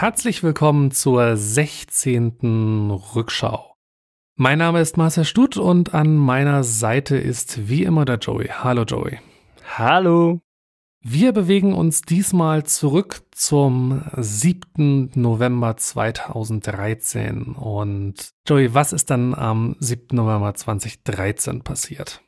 Herzlich willkommen zur 16. Rückschau. Mein Name ist Marcel Stutt und an meiner Seite ist wie immer der Joey. Hallo Joey. Hallo. Wir bewegen uns diesmal zurück zum 7. November 2013. Und Joey, was ist dann am 7. November 2013 passiert?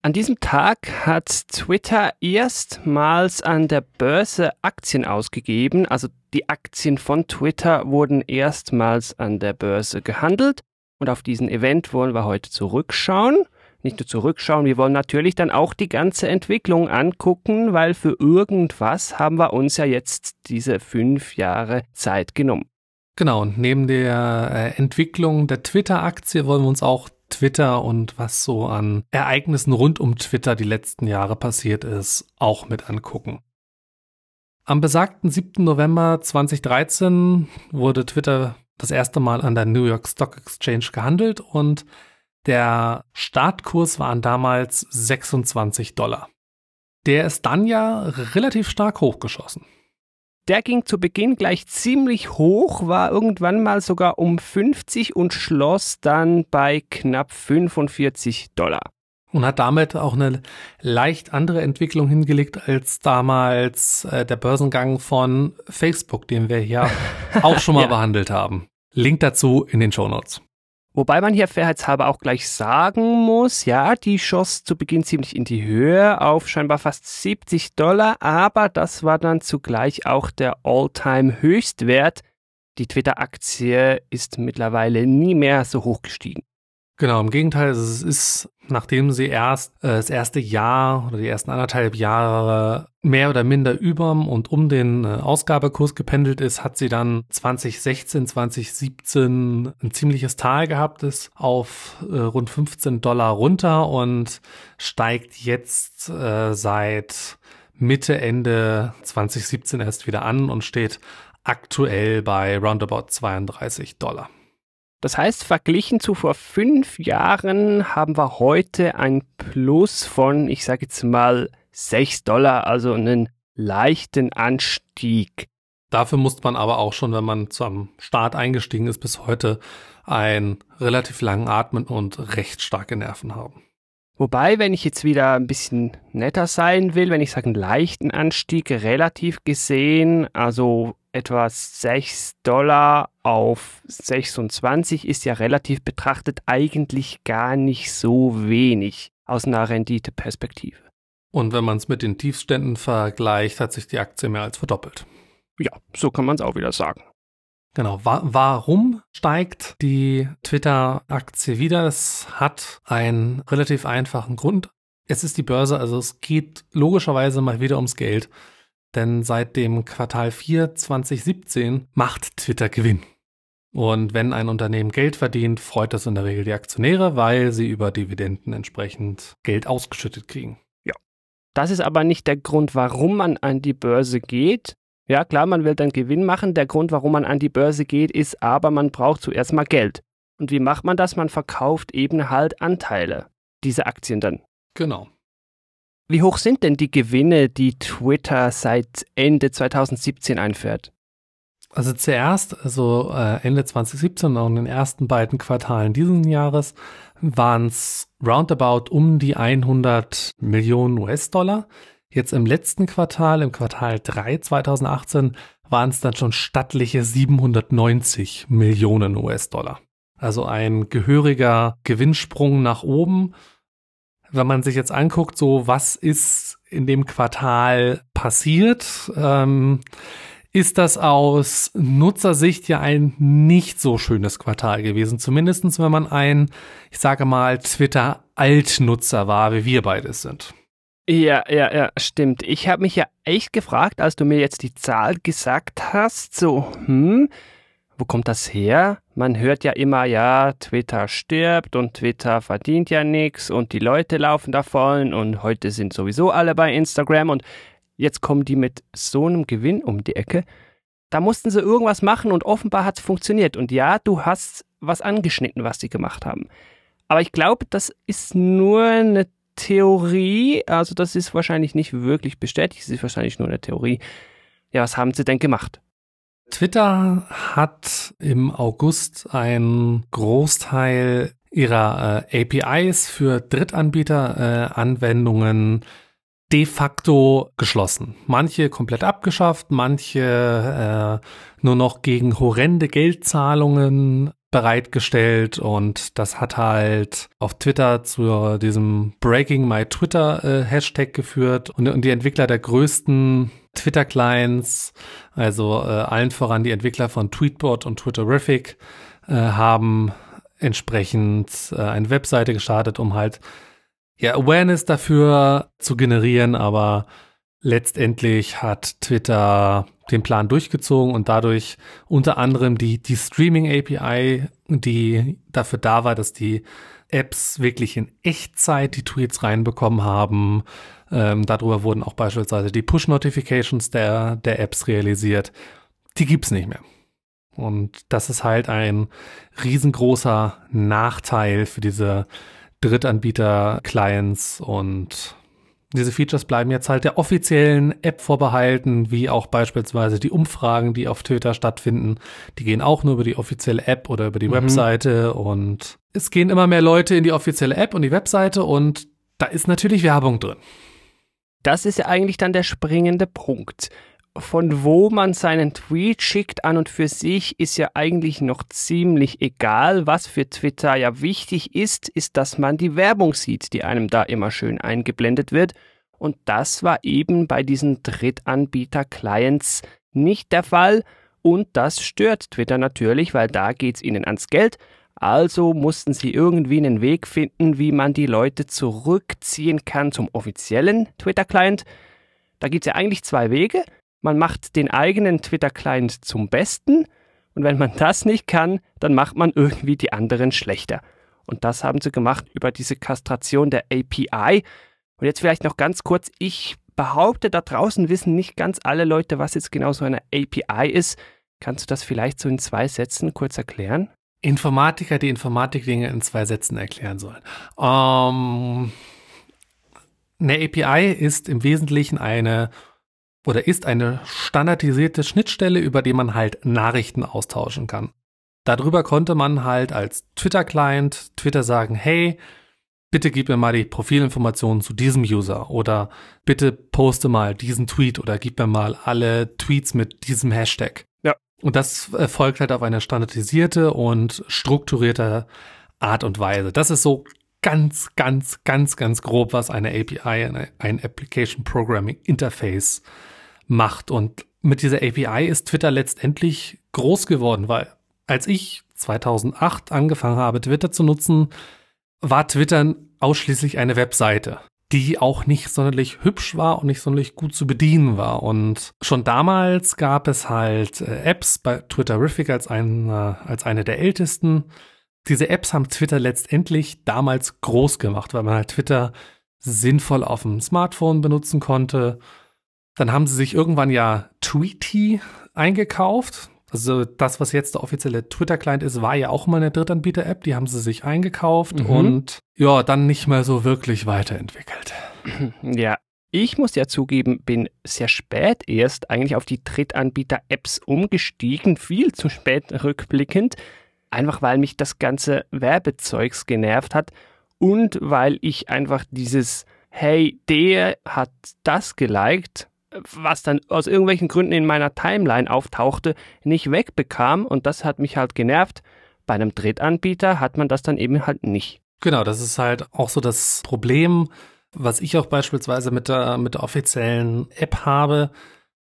An diesem Tag hat Twitter erstmals an der Börse Aktien ausgegeben. Also die Aktien von Twitter wurden erstmals an der Börse gehandelt. Und auf diesen Event wollen wir heute zurückschauen. Nicht nur zurückschauen, wir wollen natürlich dann auch die ganze Entwicklung angucken, weil für irgendwas haben wir uns ja jetzt diese fünf Jahre Zeit genommen. Genau, und neben der äh, Entwicklung der Twitter-Aktie wollen wir uns auch Twitter und was so an Ereignissen rund um Twitter die letzten Jahre passiert ist, auch mit angucken. Am besagten 7. November 2013 wurde Twitter das erste Mal an der New York Stock Exchange gehandelt und der Startkurs waren damals 26 Dollar. Der ist dann ja relativ stark hochgeschossen. Der ging zu Beginn gleich ziemlich hoch, war irgendwann mal sogar um 50 und schloss dann bei knapp 45 Dollar. Und hat damit auch eine leicht andere Entwicklung hingelegt als damals äh, der Börsengang von Facebook, den wir hier auch schon mal ja. behandelt haben. Link dazu in den Show Notes. Wobei man hier fairheitshalber auch gleich sagen muss, ja, die schoss zu Beginn ziemlich in die Höhe auf scheinbar fast 70 Dollar, aber das war dann zugleich auch der All-Time-Höchstwert. Die Twitter-Aktie ist mittlerweile nie mehr so hoch gestiegen. Genau, im Gegenteil, es ist, nachdem sie erst äh, das erste Jahr oder die ersten anderthalb Jahre mehr oder minder überm und um den äh, Ausgabekurs gependelt ist, hat sie dann 2016, 2017 ein ziemliches Tal gehabt, ist auf äh, rund 15 Dollar runter und steigt jetzt äh, seit Mitte, Ende 2017 erst wieder an und steht aktuell bei roundabout 32 Dollar. Das heißt, verglichen zu vor fünf Jahren haben wir heute ein Plus von, ich sage jetzt mal, 6 Dollar, also einen leichten Anstieg. Dafür muss man aber auch schon, wenn man zum Start eingestiegen ist, bis heute einen relativ langen Atmen und recht starke Nerven haben. Wobei, wenn ich jetzt wieder ein bisschen netter sein will, wenn ich sage einen leichten Anstieg, relativ gesehen, also etwa 6 Dollar auf 26 ist ja relativ betrachtet eigentlich gar nicht so wenig aus einer Renditeperspektive. Und wenn man es mit den Tiefständen vergleicht, hat sich die Aktie mehr als verdoppelt. Ja, so kann man es auch wieder sagen. Genau. Wa warum steigt die Twitter-Aktie wieder? Es hat einen relativ einfachen Grund. Es ist die Börse, also es geht logischerweise mal wieder ums Geld. Denn seit dem Quartal 4 2017 macht Twitter Gewinn. Und wenn ein Unternehmen Geld verdient, freut das in der Regel die Aktionäre, weil sie über Dividenden entsprechend Geld ausgeschüttet kriegen. Ja. Das ist aber nicht der Grund, warum man an die Börse geht. Ja, klar, man will dann Gewinn machen. Der Grund, warum man an die Börse geht, ist aber, man braucht zuerst mal Geld. Und wie macht man das? Man verkauft eben halt Anteile, diese Aktien dann. Genau. Wie hoch sind denn die Gewinne, die Twitter seit Ende 2017 einfährt? Also zuerst, also äh, Ende 2017 und in den ersten beiden Quartalen dieses Jahres waren es roundabout um die 100 Millionen US-Dollar. Jetzt im letzten Quartal, im Quartal 3 2018, waren es dann schon stattliche 790 Millionen US-Dollar. Also ein gehöriger Gewinnsprung nach oben wenn man sich jetzt anguckt, so was ist in dem Quartal passiert, ähm, ist das aus Nutzersicht ja ein nicht so schönes Quartal gewesen. Zumindestens, wenn man ein, ich sage mal, Twitter-Altnutzer war, wie wir beide sind. Ja, ja, ja, stimmt. Ich habe mich ja echt gefragt, als du mir jetzt die Zahl gesagt hast, so, hm, wo kommt das her? Man hört ja immer, ja, Twitter stirbt und Twitter verdient ja nichts und die Leute laufen davon und heute sind sowieso alle bei Instagram und jetzt kommen die mit so einem Gewinn um die Ecke. Da mussten sie irgendwas machen und offenbar hat es funktioniert. Und ja, du hast was angeschnitten, was sie gemacht haben. Aber ich glaube, das ist nur eine Theorie. Also das ist wahrscheinlich nicht wirklich bestätigt. Es ist wahrscheinlich nur eine Theorie. Ja, was haben sie denn gemacht? Twitter hat im August einen Großteil ihrer äh, APIs für Drittanbieter-Anwendungen äh, de facto geschlossen. Manche komplett abgeschafft, manche äh, nur noch gegen horrende Geldzahlungen bereitgestellt und das hat halt auf Twitter zu diesem Breaking My Twitter äh, Hashtag geführt und, und die Entwickler der größten Twitter Clients, also äh, allen voran die Entwickler von Tweetbot und Twitterific, äh, haben entsprechend äh, eine Webseite gestartet, um halt ja, Awareness dafür zu generieren, aber letztendlich hat Twitter den Plan durchgezogen und dadurch unter anderem die, die Streaming API, die dafür da war, dass die Apps wirklich in Echtzeit die Tweets reinbekommen haben. Ähm, darüber wurden auch beispielsweise die Push-Notifications der, der Apps realisiert. Die gibt's nicht mehr. Und das ist halt ein riesengroßer Nachteil für diese Drittanbieter-Clients und diese Features bleiben jetzt halt der offiziellen App vorbehalten, wie auch beispielsweise die Umfragen, die auf Twitter stattfinden. Die gehen auch nur über die offizielle App oder über die mhm. Webseite und es gehen immer mehr Leute in die offizielle App und die Webseite und da ist natürlich Werbung drin. Das ist ja eigentlich dann der springende Punkt von wo man seinen Tweet schickt an und für sich ist ja eigentlich noch ziemlich egal. Was für Twitter ja wichtig ist, ist, dass man die Werbung sieht, die einem da immer schön eingeblendet wird. Und das war eben bei diesen Drittanbieter-Clients nicht der Fall. Und das stört Twitter natürlich, weil da geht's ihnen ans Geld. Also mussten sie irgendwie einen Weg finden, wie man die Leute zurückziehen kann zum offiziellen Twitter-Client. Da gibt's ja eigentlich zwei Wege man macht den eigenen Twitter-Client zum Besten und wenn man das nicht kann, dann macht man irgendwie die anderen schlechter. Und das haben sie gemacht über diese Kastration der API. Und jetzt vielleicht noch ganz kurz, ich behaupte, da draußen wissen nicht ganz alle Leute, was jetzt genau so eine API ist. Kannst du das vielleicht so in zwei Sätzen kurz erklären? Informatiker, die Informatik-Dinge in zwei Sätzen erklären sollen. Ähm, eine API ist im Wesentlichen eine oder ist eine standardisierte Schnittstelle, über die man halt Nachrichten austauschen kann. Darüber konnte man halt als Twitter-Client Twitter sagen, hey, bitte gib mir mal die Profilinformationen zu diesem User oder bitte poste mal diesen Tweet oder gib mir mal alle Tweets mit diesem Hashtag. Ja. Und das erfolgt halt auf eine standardisierte und strukturierte Art und Weise. Das ist so ganz, ganz, ganz, ganz grob, was eine API, ein Application Programming Interface macht. Und mit dieser API ist Twitter letztendlich groß geworden, weil als ich 2008 angefangen habe, Twitter zu nutzen, war Twitter ausschließlich eine Webseite, die auch nicht sonderlich hübsch war und nicht sonderlich gut zu bedienen war. Und schon damals gab es halt äh, Apps bei Twitterific als, ein, als eine der ältesten. Diese Apps haben Twitter letztendlich damals groß gemacht, weil man halt Twitter sinnvoll auf dem Smartphone benutzen konnte dann haben sie sich irgendwann ja Tweety eingekauft. Also das, was jetzt der offizielle Twitter-Client ist, war ja auch mal eine Drittanbieter-App. Die haben sie sich eingekauft mhm. und ja, dann nicht mehr so wirklich weiterentwickelt. Ja, ich muss ja zugeben, bin sehr spät erst eigentlich auf die Drittanbieter-Apps umgestiegen, viel zu spät rückblickend, einfach weil mich das ganze Werbezeugs genervt hat und weil ich einfach dieses Hey, der hat das geliked, was dann aus irgendwelchen Gründen in meiner Timeline auftauchte, nicht wegbekam und das hat mich halt genervt. Bei einem Drittanbieter hat man das dann eben halt nicht. Genau, das ist halt auch so das Problem, was ich auch beispielsweise mit der, mit der offiziellen App habe.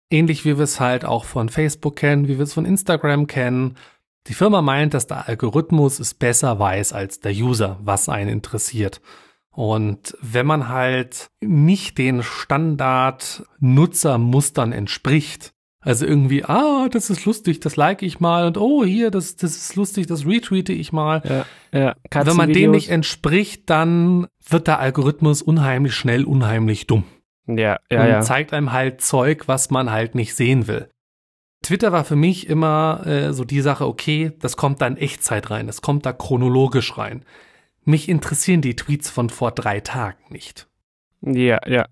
Ähnlich wie wir es halt auch von Facebook kennen, wie wir es von Instagram kennen. Die Firma meint, dass der Algorithmus es besser weiß als der User, was einen interessiert. Und wenn man halt nicht den Standard-Nutzermustern entspricht, also irgendwie, ah, das ist lustig, das like ich mal und oh, hier, das, das ist lustig, das retweete ich mal. Ja, ja. Wenn man dem nicht entspricht, dann wird der Algorithmus unheimlich schnell, unheimlich dumm. Ja, ja, und ja. zeigt einem halt Zeug, was man halt nicht sehen will. Twitter war für mich immer äh, so die Sache, okay, das kommt da in Echtzeit rein, das kommt da chronologisch rein. Mich interessieren die Tweets von vor drei Tagen nicht. Ja, ja.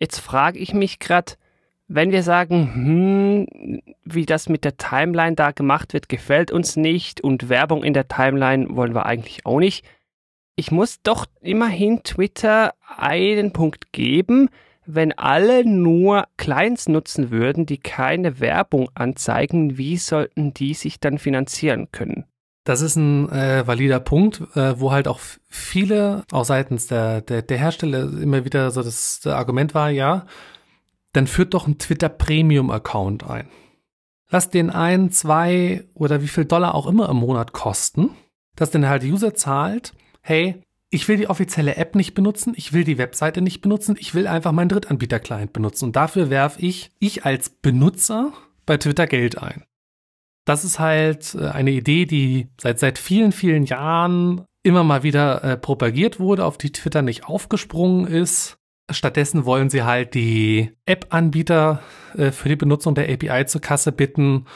Jetzt frage ich mich gerade, wenn wir sagen, hm, wie das mit der Timeline da gemacht wird, gefällt uns nicht und Werbung in der Timeline wollen wir eigentlich auch nicht. Ich muss doch immerhin Twitter einen Punkt geben, wenn alle nur Clients nutzen würden, die keine Werbung anzeigen, wie sollten die sich dann finanzieren können? Das ist ein äh, valider Punkt, äh, wo halt auch viele, auch seitens der, der, der Hersteller immer wieder so das, das Argument war, ja, dann führt doch ein Twitter Premium Account ein. Lass den ein, zwei oder wie viel Dollar auch immer im Monat kosten, dass dann halt der User zahlt, hey, ich will die offizielle App nicht benutzen, ich will die Webseite nicht benutzen, ich will einfach meinen Drittanbieter-Client benutzen. Und dafür werfe ich, ich als Benutzer bei Twitter Geld ein. Das ist halt äh, eine Idee, die seit, seit vielen, vielen Jahren immer mal wieder äh, propagiert wurde, auf die Twitter nicht aufgesprungen ist. Stattdessen wollen sie halt die App-Anbieter äh, für die Benutzung der API zur Kasse bitten,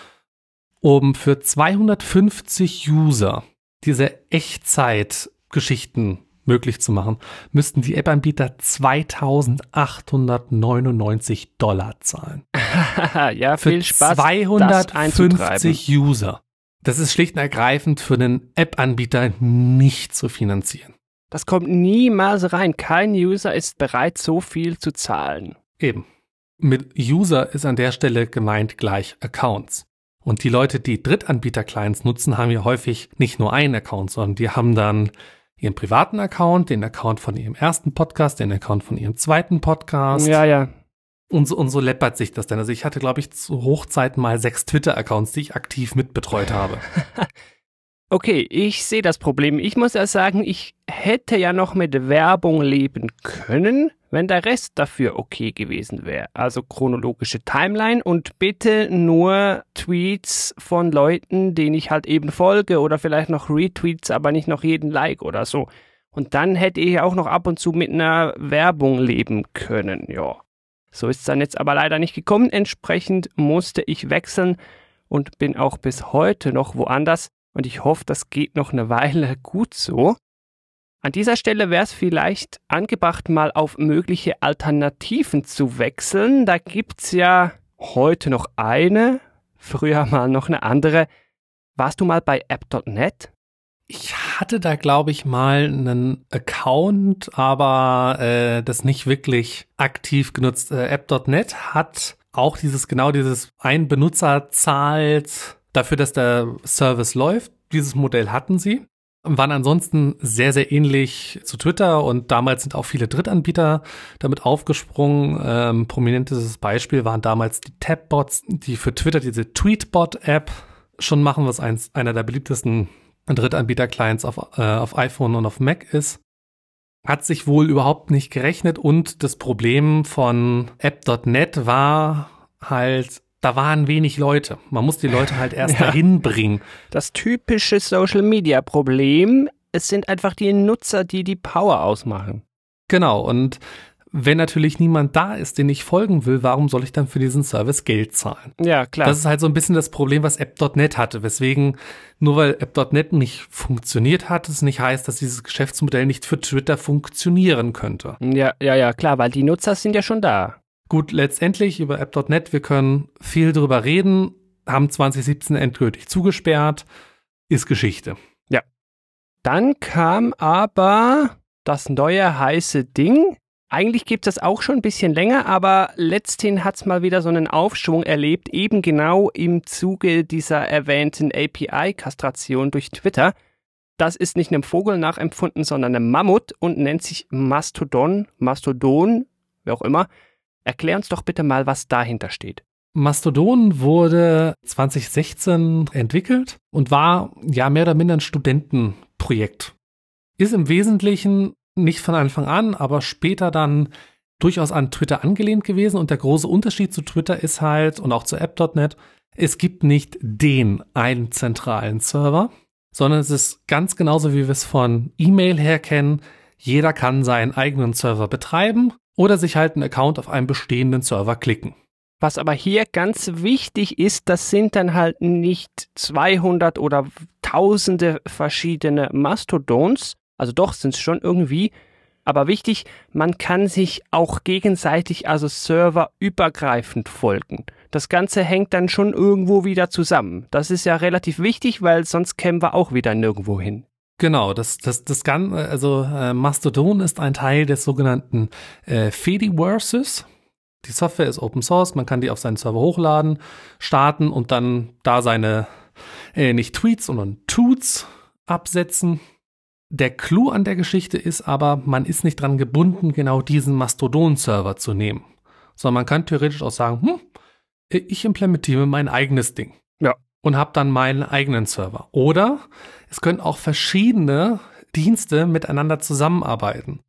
um für 250 User diese Echtzeit-Geschichten möglich zu machen, müssten die App-Anbieter 2899 Dollar zahlen. ja, viel für Spaß. 250 User. Das ist schlicht und ergreifend für einen App-Anbieter nicht zu finanzieren. Das kommt niemals rein. Kein User ist bereit, so viel zu zahlen. Eben. Mit User ist an der Stelle gemeint gleich Accounts. Und die Leute, die Drittanbieter-Clients nutzen, haben ja häufig nicht nur einen Account, sondern die haben dann ihren privaten Account, den Account von ihrem ersten Podcast, den Account von ihrem zweiten Podcast. Ja, ja. Und so, und so läppert sich das dann. Also ich hatte, glaube ich, zu Hochzeiten mal sechs Twitter-Accounts, die ich aktiv mitbetreut habe. Okay, ich sehe das Problem. Ich muss ja sagen, ich hätte ja noch mit Werbung leben können, wenn der Rest dafür okay gewesen wäre. Also chronologische Timeline und bitte nur Tweets von Leuten, denen ich halt eben folge oder vielleicht noch Retweets, aber nicht noch jeden Like oder so. Und dann hätte ich auch noch ab und zu mit einer Werbung leben können, ja. So ist es dann jetzt aber leider nicht gekommen. Entsprechend musste ich wechseln und bin auch bis heute noch woanders und ich hoffe, das geht noch eine Weile gut so. An dieser Stelle wäre es vielleicht angebracht, mal auf mögliche Alternativen zu wechseln. Da gibt's ja heute noch eine, früher mal noch eine andere. Warst du mal bei app.net? Ich hatte da, glaube ich, mal einen Account, aber äh, das nicht wirklich aktiv genutzt. Äh, App.net hat auch dieses, genau dieses ein Benutzer zahlt dafür, dass der Service läuft. Dieses Modell hatten sie. Waren ansonsten sehr, sehr ähnlich zu Twitter und damals sind auch viele Drittanbieter damit aufgesprungen. Ähm, prominentes Beispiel waren damals die Tabbots, die für Twitter diese Tweetbot-App schon machen, was eins, einer der beliebtesten Drittanbieter-Clients auf, äh, auf iPhone und auf Mac ist. Hat sich wohl überhaupt nicht gerechnet und das Problem von App.net war halt, da waren wenig Leute. Man muss die Leute halt erst ja. dahin bringen. Das typische Social Media Problem, es sind einfach die Nutzer, die die Power ausmachen. Genau, und wenn natürlich niemand da ist, den ich folgen will, warum soll ich dann für diesen Service Geld zahlen? Ja, klar. Das ist halt so ein bisschen das Problem, was App.net hatte, weswegen nur weil App.net nicht funktioniert hat, es nicht heißt, dass dieses Geschäftsmodell nicht für Twitter funktionieren könnte. Ja, ja, ja, klar, weil die Nutzer sind ja schon da. Gut, letztendlich über App.net, wir können viel drüber reden, haben 2017 endgültig zugesperrt, ist Geschichte. Ja. Dann kam aber das neue heiße Ding, eigentlich gibt es das auch schon ein bisschen länger, aber letzthin hat es mal wieder so einen Aufschwung erlebt, eben genau im Zuge dieser erwähnten API-Kastration durch Twitter. Das ist nicht einem Vogel nachempfunden, sondern einem Mammut und nennt sich Mastodon, Mastodon, wer auch immer. Erklär uns doch bitte mal, was dahinter steht. Mastodon wurde 2016 entwickelt und war ja mehr oder minder ein Studentenprojekt. Ist im Wesentlichen nicht von Anfang an, aber später dann durchaus an Twitter angelehnt gewesen. Und der große Unterschied zu Twitter ist halt, und auch zu App.net, es gibt nicht den einen zentralen Server, sondern es ist ganz genauso, wie wir es von E-Mail her kennen. Jeder kann seinen eigenen Server betreiben oder sich halt einen Account auf einem bestehenden Server klicken. Was aber hier ganz wichtig ist, das sind dann halt nicht 200 oder tausende verschiedene Mastodons, also doch sind es schon irgendwie, Aber wichtig, man kann sich auch gegenseitig, also serverübergreifend folgen. Das Ganze hängt dann schon irgendwo wieder zusammen. Das ist ja relativ wichtig, weil sonst kämen wir auch wieder nirgendwo hin. Genau, das, das, das kann, also äh, Mastodon ist ein Teil des sogenannten äh, Fediverses. Die Software ist Open Source, man kann die auf seinen Server hochladen, starten und dann da seine, äh, nicht Tweets, sondern Toots absetzen. Der Clou an der Geschichte ist aber, man ist nicht dran gebunden, genau diesen Mastodon-Server zu nehmen. Sondern man kann theoretisch auch sagen, hm, ich implementiere mein eigenes Ding. Ja. Und habe dann meinen eigenen Server. Oder es können auch verschiedene Dienste miteinander zusammenarbeiten.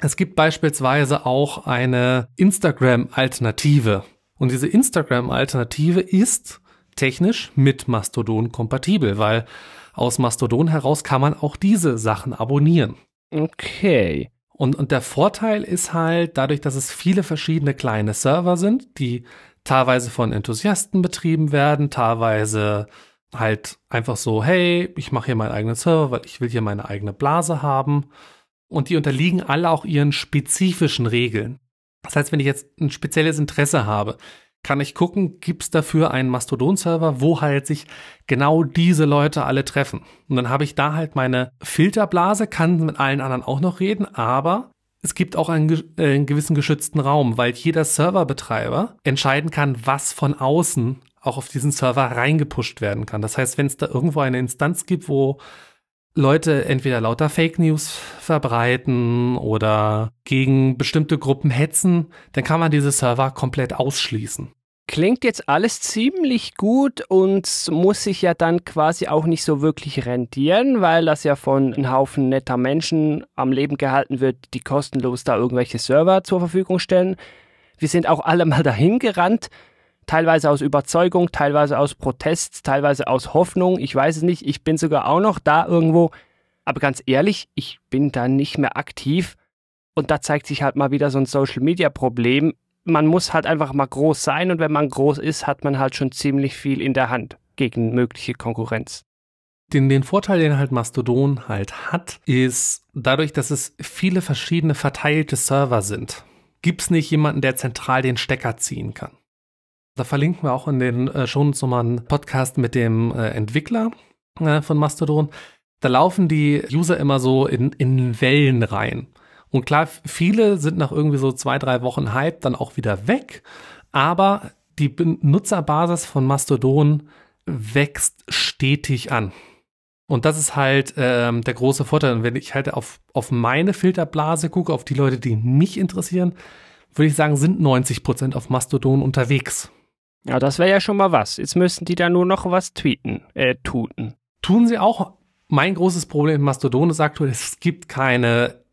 Es gibt beispielsweise auch eine Instagram-Alternative. Und diese Instagram-Alternative ist technisch mit Mastodon kompatibel, weil aus Mastodon heraus kann man auch diese Sachen abonnieren. Okay. Und, und der Vorteil ist halt, dadurch, dass es viele verschiedene kleine Server sind, die teilweise von Enthusiasten betrieben werden, teilweise halt einfach so, hey, ich mache hier meinen eigenen Server, weil ich will hier meine eigene Blase haben. Und die unterliegen alle auch ihren spezifischen Regeln. Das heißt, wenn ich jetzt ein spezielles Interesse habe, kann ich gucken, gibt's dafür einen Mastodon-Server, wo halt sich genau diese Leute alle treffen. Und dann habe ich da halt meine Filterblase, kann mit allen anderen auch noch reden, aber es gibt auch einen, äh, einen gewissen geschützten Raum, weil jeder Serverbetreiber entscheiden kann, was von außen auch auf diesen Server reingepusht werden kann. Das heißt, wenn es da irgendwo eine Instanz gibt, wo Leute entweder lauter Fake News verbreiten oder gegen bestimmte Gruppen hetzen, dann kann man diese Server komplett ausschließen. Klingt jetzt alles ziemlich gut und muss sich ja dann quasi auch nicht so wirklich rentieren, weil das ja von einem Haufen netter Menschen am Leben gehalten wird, die kostenlos da irgendwelche Server zur Verfügung stellen. Wir sind auch alle mal dahin gerannt, teilweise aus Überzeugung, teilweise aus Protest, teilweise aus Hoffnung. Ich weiß es nicht, ich bin sogar auch noch da irgendwo. Aber ganz ehrlich, ich bin da nicht mehr aktiv. Und da zeigt sich halt mal wieder so ein Social-Media-Problem. Man muss halt einfach mal groß sein und wenn man groß ist, hat man halt schon ziemlich viel in der Hand gegen mögliche Konkurrenz. Den, den Vorteil, den halt Mastodon halt hat, ist dadurch, dass es viele verschiedene verteilte Server sind, gibt es nicht jemanden, der zentral den Stecker ziehen kann. Da verlinken wir auch in den äh, Shownotes nochmal einen Podcast mit dem äh, Entwickler äh, von Mastodon. Da laufen die User immer so in, in Wellen rein. Und klar, viele sind nach irgendwie so zwei, drei Wochen Hype dann auch wieder weg. Aber die Benutzerbasis von Mastodon wächst stetig an. Und das ist halt ähm, der große Vorteil. Und wenn ich halt auf, auf meine Filterblase gucke, auf die Leute, die mich interessieren, würde ich sagen, sind 90 Prozent auf Mastodon unterwegs. Ja, das wäre ja schon mal was. Jetzt müssten die da nur noch was tweeten, äh, tuten. Tun sie auch. Mein großes Problem mit Mastodon ist aktuell, es gibt keine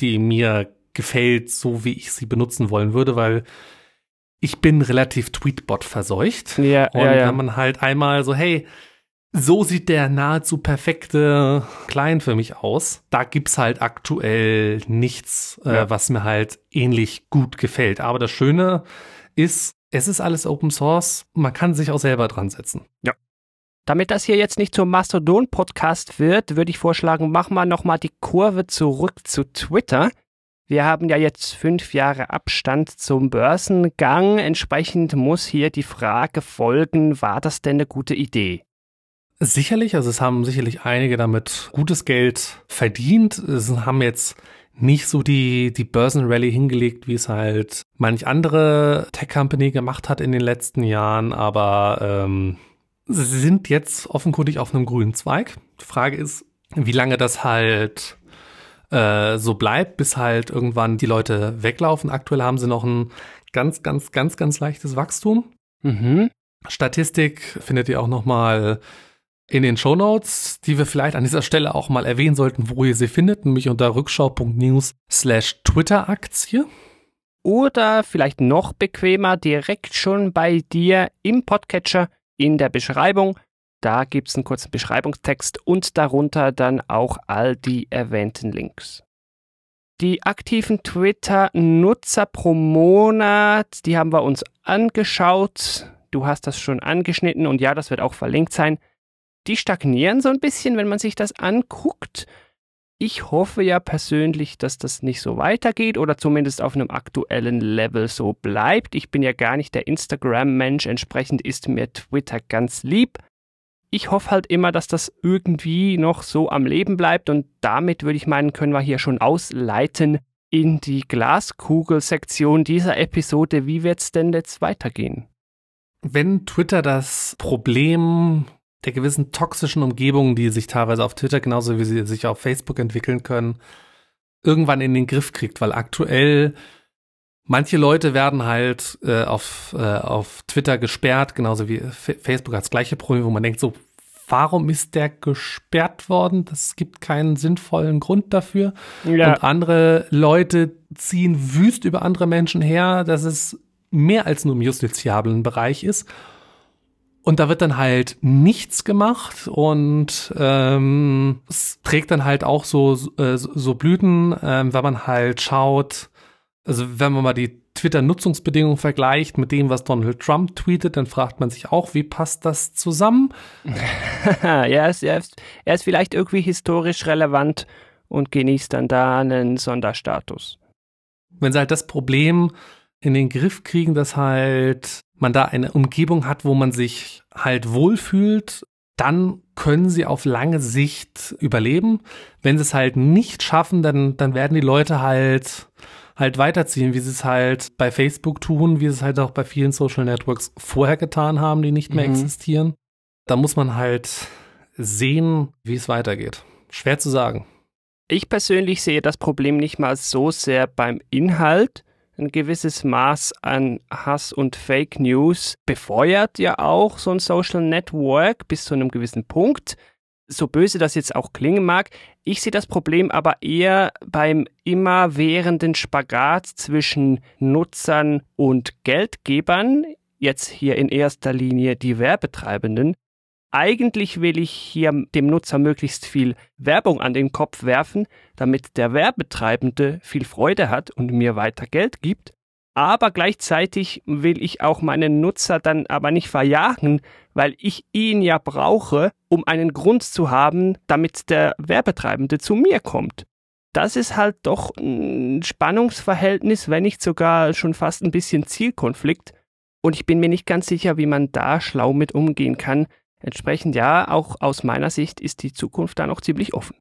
die mir gefällt, so wie ich sie benutzen wollen würde, weil ich bin relativ Tweetbot verseucht. Ja, und ja, ja. wenn man halt einmal so, hey, so sieht der nahezu perfekte Client für mich aus. Da gibt's halt aktuell nichts, äh, Ja. was mir halt ähnlich gut gefällt. Aber das Schöne ist, es ist alles Open Source. Man kann sich auch selber dran setzen. Damit das hier jetzt nicht zum Mastodon-Podcast wird, würde ich vorschlagen, machen wir nochmal die Kurve zurück zu Twitter. Wir haben ja jetzt fünf Jahre Abstand zum Börsengang. Entsprechend muss hier die Frage folgen, war das denn eine gute Idee? Sicherlich, also es haben sicherlich einige damit gutes Geld verdient. Es haben jetzt nicht so die, die Börsenrally hingelegt, wie es halt manch andere Tech-Company gemacht hat in den letzten Jahren, aber ähm, sie sind jetzt offenkundig auf einem grünen Zweig. Die Frage ist, wie lange das halt äh, so bleibt, bis halt irgendwann die Leute weglaufen. Aktuell haben sie noch ein ganz, ganz, ganz, ganz leichtes Wachstum. Mhm. Statistik findet ihr auch noch mal in den Shownotes, die wir vielleicht an dieser Stelle auch mal erwähnen sollten, wo ihr sie findet, nämlich unter rückschau.news slash Twitter-Aktie. Oder vielleicht noch bequemer, direkt schon bei dir im Podcatcher in der Beschreibung. Da gibt es einen kurzen Beschreibungstext und darunter dann auch all die erwähnten Links. Die aktiven Twitter-Nutzer pro Monat, die haben wir uns angeschaut. Du hast das schon angeschnitten und ja, das wird auch verlinkt sein. Die stagnieren so ein bisschen, wenn man sich das anguckt. Ich hoffe ja persönlich, dass das nicht so weitergeht oder zumindest auf einem aktuellen Level so bleibt. Ich bin ja gar nicht der Instagram-Mensch, entsprechend ist mir Twitter ganz lieb. Ich hoffe halt immer, dass das irgendwie noch so am Leben bleibt und damit würde ich meinen, können wir hier schon ausleiten in die Glaskugel-Sektion dieser Episode. Wie wird es denn jetzt weitergehen? Wenn Twitter das Problem der gewissen toxischen Umgebungen, die sich teilweise auf Twitter genauso wie sie sich auf Facebook entwickeln können, irgendwann in den Griff kriegt, weil aktuell manche Leute werden halt äh, auf, äh, auf Twitter gesperrt, genauso wie F Facebook hat das gleiche Problem, wo man denkt so, warum ist der gesperrt worden? Das gibt keinen sinnvollen Grund dafür. Ja. Und andere Leute ziehen wüst über andere Menschen her, dass es mehr als nur im justiziablen Bereich ist. Und da wird dann halt nichts gemacht und ähm, es trägt dann halt auch so, äh, so Blüten, ähm, wenn man halt schaut, also wenn man mal die Twitter-Nutzungsbedingungen vergleicht mit dem, was Donald Trump tweetet, dann fragt man sich auch, wie passt das zusammen? ja, er ist, er, ist, er ist vielleicht irgendwie historisch relevant und genießt dann da einen Sonderstatus. Wenn sie halt das Problem in den Griff kriegen, dass halt man da eine Umgebung hat, wo man sich halt wohlfühlt, dann können sie auf lange Sicht überleben. Wenn sie es halt nicht schaffen, dann, dann werden die Leute halt halt weiterziehen, wie sie es halt bei Facebook tun, wie sie es halt auch bei vielen Social Networks vorher getan haben, die nicht mehr mhm. existieren. Da muss man halt sehen, wie es weitergeht. Schwer zu sagen. Ich persönlich sehe das Problem nicht mal so sehr beim Inhalt, ein gewisses Maß an Hass und Fake News befeuert ja auch so ein Social Network bis zu einem gewissen Punkt. So böse das jetzt auch klingen mag, ich sehe das Problem aber eher beim immerwährenden Spagat zwischen Nutzern und Geldgebern, jetzt hier in erster Linie die Werbetreibenden, eigentlich will ich hier dem Nutzer möglichst viel Werbung an den Kopf werfen, damit der Werbetreibende viel Freude hat und mir weiter Geld gibt. Aber gleichzeitig will ich auch meinen Nutzer dann aber nicht verjagen, weil ich ihn ja brauche, um einen Grund zu haben, damit der Werbetreibende zu mir kommt. Das ist halt doch ein Spannungsverhältnis, wenn nicht sogar schon fast ein bisschen Zielkonflikt. Und ich bin mir nicht ganz sicher, wie man da schlau mit umgehen kann, Entsprechend ja, auch aus meiner Sicht ist die Zukunft da noch ziemlich offen.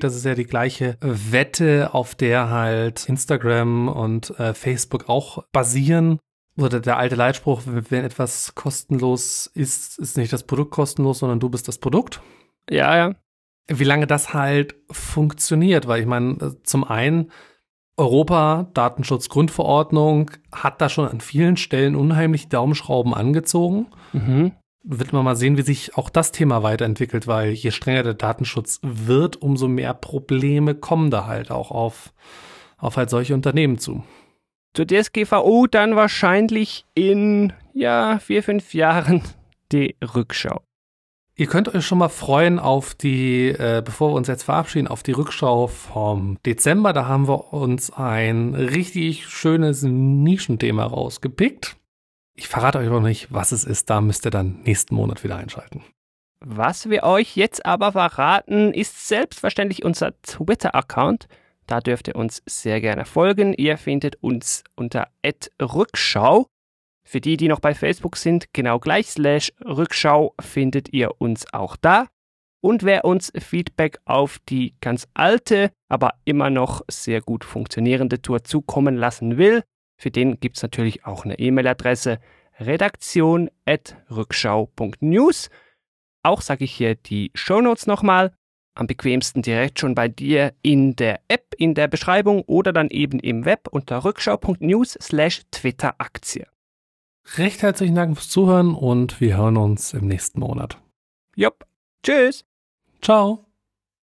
Das ist ja die gleiche Wette, auf der halt Instagram und äh, Facebook auch basieren. Oder der alte Leitspruch, wenn etwas kostenlos ist, ist nicht das Produkt kostenlos, sondern du bist das Produkt. Ja, ja. Wie lange das halt funktioniert, weil ich meine, zum einen Europa Datenschutzgrundverordnung hat da schon an vielen Stellen unheimlich Daumenschrauben angezogen. Mhm wird man mal sehen, wie sich auch das Thema weiterentwickelt, weil je strenger der Datenschutz wird, umso mehr Probleme kommen da halt auch auf, auf halt solche Unternehmen zu. Zur DSGVO dann wahrscheinlich in, ja, vier, fünf Jahren die Rückschau. Ihr könnt euch schon mal freuen auf die, äh, bevor wir uns jetzt verabschieden, auf die Rückschau vom Dezember. Da haben wir uns ein richtig schönes Nischenthema rausgepickt. Ich verrate euch aber nicht, was es ist. Da müsst ihr dann nächsten Monat wieder einschalten. Was wir euch jetzt aber verraten, ist selbstverständlich unser Twitter-Account. Da dürft ihr uns sehr gerne folgen. Ihr findet uns unter @rückschau. Für die, die noch bei Facebook sind, genau gleich slash Rückschau findet ihr uns auch da. Und wer uns Feedback auf die ganz alte, aber immer noch sehr gut funktionierende Tour zukommen lassen will, für den gibt es natürlich auch eine E-Mail-Adresse redaktion.rückschau.news. Auch sage ich hier die Shownotes nochmal. Am bequemsten direkt schon bei dir in der App, in der Beschreibung oder dann eben im Web unter rückschau.news slash Twitter-Aktie. Recht herzlichen Dank fürs Zuhören und wir hören uns im nächsten Monat. Jupp. Tschüss. Ciao.